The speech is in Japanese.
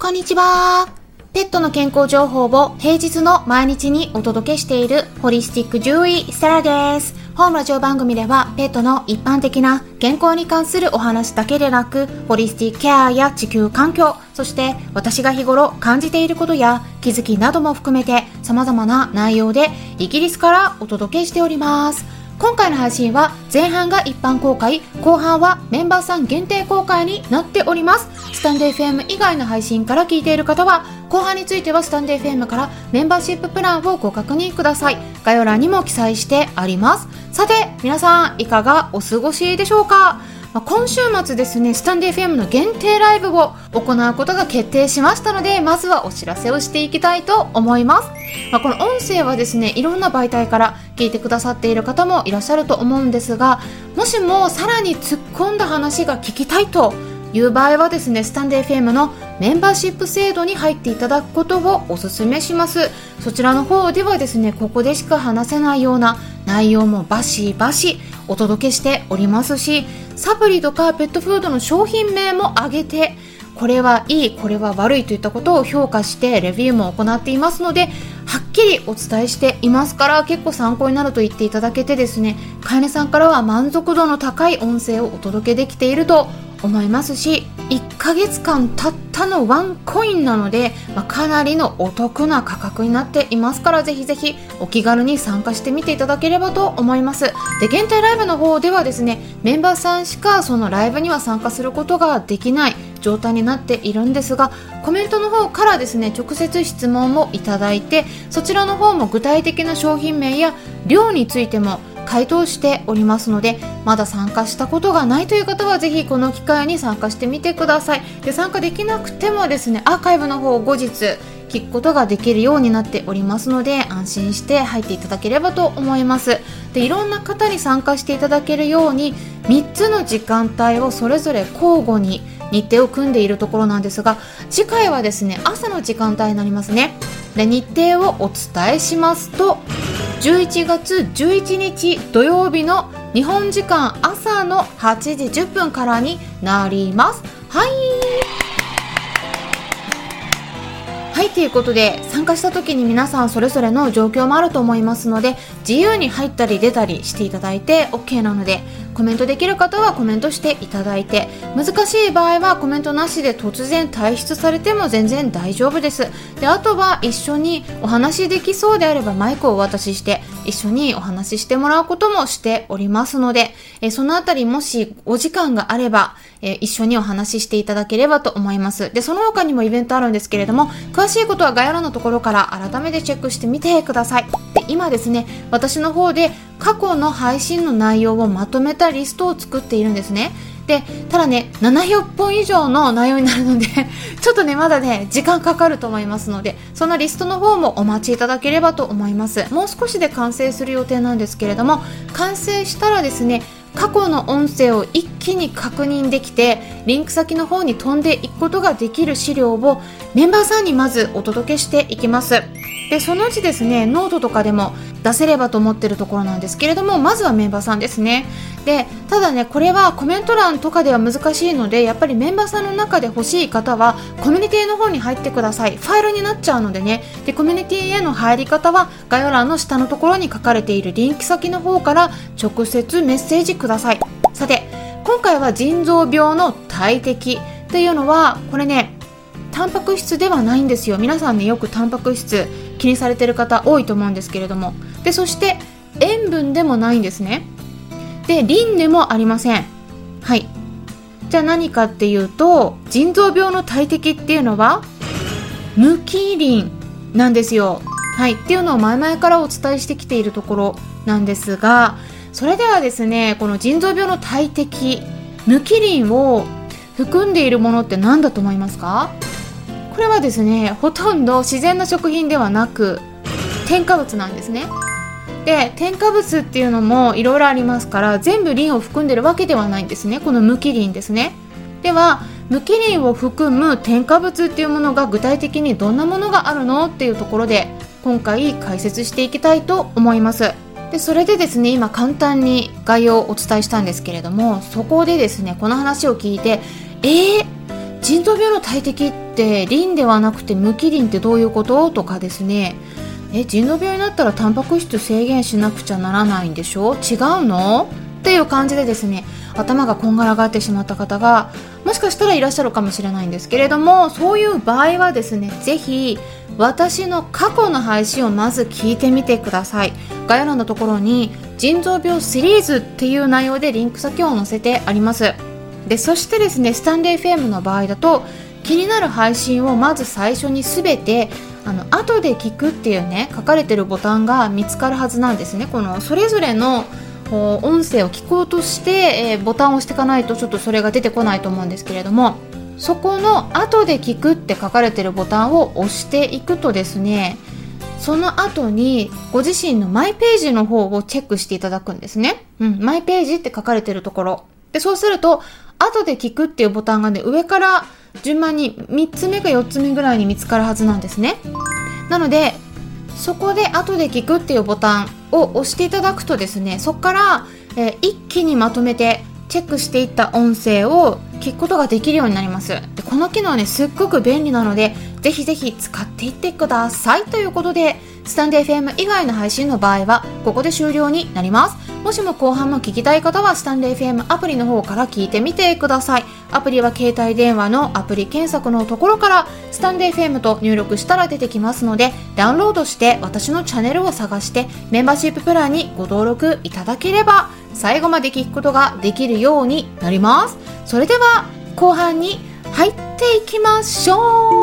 こんにちは。ペットの健康情報を平日の毎日にお届けしているホリスティック獣医セラです。本ラジオ番組ではペットの一般的な健康に関するお話だけでなく、ホリスティックケアや地球環境、そして私が日頃感じていることや気づきなども含めて様々な内容でイギリスからお届けしております。今回の配信は前半が一般公開後半はメンバーさん限定公開になっております。スタンデー FM 以外の配信から聞いている方は後半についてはスタンデー FM からメンバーシッププランをご確認ください。概要欄にも記載してあります。さて皆さんいかがお過ごしでしょうか？まあ、今週末ですね、スタンデー FM の限定ライブを行うことが決定しましたので、まずはお知らせをしていきたいと思います。まあ、この音声はですね、いろんな媒体から聞いてくださっている方もいらっしゃると思うんですが、もしもさらに突っ込んだ話が聞きたいという場合はですね、スタンデー FM のメンバーシップ制度に入っていただくことをお勧めします。そちらの方ではですね、ここでしか話せないような内容もバシバシお届けしておりますし、サプリとかペットフードの商品名も挙げてこれはいいこれは悪いといったことを評価してレビューも行っていますのではっきりお伝えしていますから結構参考になると言っていただけてですね飼い主さんからは満足度の高い音声をお届けできていると思いますし1ヶ月間たったのワンコインなので、まあ、かなりのお得な価格になっていますからぜひぜひお気軽に参加してみていただければと思います。で限定ライブの方ではですねメンバーさんしかそのライブには参加することができない状態になっているんですがコメントの方からですね直接質問をいただいてそちらの方も具体的な商品名や量についても回答しておりますのでまだ参加したことがないという方はぜひこの機会に参加してみてください。で参加できなくてもですねアーカイブの方を後日聞くことができるようになっておりますので安心して入っていただければと思います。でいろんな方に参加していただけるように3つの時間帯をそれぞれ交互に日程を組んでいるところなんですが次回はですね朝の時間帯になりますね。で日程をお伝えしますと11月11日土曜日の日本時間朝の8時10分からになります。はいはい。ということで参加した時に皆さんそれぞれの状況もあると思いますので自由に入ったり出たりしていただいて OK なのでコメントできる方はコメントしていただいて難しい場合はコメントなしで突然退出されても全然大丈夫です。であとは一緒にお話できそうであればマイクをお渡しして一緒にお話ししてもらうこともしておりますので、えそのあたりもしお時間があれば、え一緒にお話ししていただければと思います。でその他にもイベントあるんですけれども詳しいことは概要欄のところから改めてチェックしてみてください。で今ですね私の方で過去の配信の内容をまとめたリストを作っているんですね。でただね700本以上の内容になるので ちょっとねまだね時間かかると思いますのでそのリストの方もお待ちいただければと思います。もう少しで完成する予定なんですけれども完成したらですね過去の音声を一気に確認できてリンク先の方に飛んでいくことができる資料をメンバーさんにまずお届けしていきます。でそのうちですねノートとかでも出せればと思ってるところなんですけれどもまずはメンバーさんですね。でただねこれはコメント欄とかでは難しいのでやっぱりメンバーさんの中で欲しい方はコミュニティの方に入ってください。ファイルになっちゃうのでね。でコミュニティへの入り方は概要欄の下のところに書かれているリンク先の方から直接メッセージください。さて今回は腎臓病の大敵。というのはこれねタンパク質ではないんですよ。皆さんねよくタンパク質気にされてる方多いと思うんですけれども。でそして塩分でもないんですね。でリンでもありません。はい。じゃあ何かっていうと腎臓病の大敵っていうのは無キリンなんですよ。はい。っていうのを前々からお伝えしてきているところなんですがそれではですねこの腎臓病の大敵無キリンを含んでいるものって何だと思いますか？これはですねほとんど自然な食品ではなく添加物なんですね。で添加物っていうのもいろいろありますから全部リンを含んでるわけではないんですね。この無機リンですね。では無機リンを含む添加物っていうものが具体的にどんなものがあるのっていうところで今回解説していきたいと思います。でそれでですね今簡単に概要をお伝えしたんですけれどもそこでですねこの話を聞いてえー、腎臓病の大敵ってリンではなくて無機リンってどういうこと？とかですねえ腎臓病になったらタンパク質制限しなくちゃならないんでしょ？違うの？っていう感じでですね頭がこんがらがってしまった方がもしかしたらいらっしゃるかもしれないんですけれどもそういう場合はですねぜひ私の過去の配信をまず聞いてみてください。概要欄のところに腎臓病シリーズっていう内容でリンク先を載せてあります。でそしてですねスタンレー FM の場合だと気になる配信をまず最初に全てあの後で聞くっていうね書かれてるボタンが見つかるはずなんですねこのそれぞれの音声を聞こうとして、えー、ボタンを押していかないとちょっとそれが出てこないと思うんですけれどもそこの後で聞くって書かれてるボタンを押していくとですねその後にご自身のマイページの方をチェックしていただくんですね。うん、マイページって書かれてるところ。で、そうすると、後で聞くっていうボタンがね、上から順番に3つ目か4つ目ぐらいに見つかるはずなんですね。なので、そこで後で聞くっていうボタンを押していただくとですね、そこから、えー、一気にまとめてチェックしていった音声を聞くことができるようになりますでこの機能ねすっごく便利なのでぜひぜひ使っていってください。ということでスタンデー FM 以外の配信の場合はここで終了になります。もしも後半も聞きたい方はスタンレー FM アプリの方から聞いてみてください。アプリは携帯電話のアプリ検索のところからスタンレー FM と入力したら出てきますのでダウンロードして私のチャンネルを探してメンバーシッププランにご登録いただければ最後まで聞くことができるようになります。それでは後半に入っていきましょう。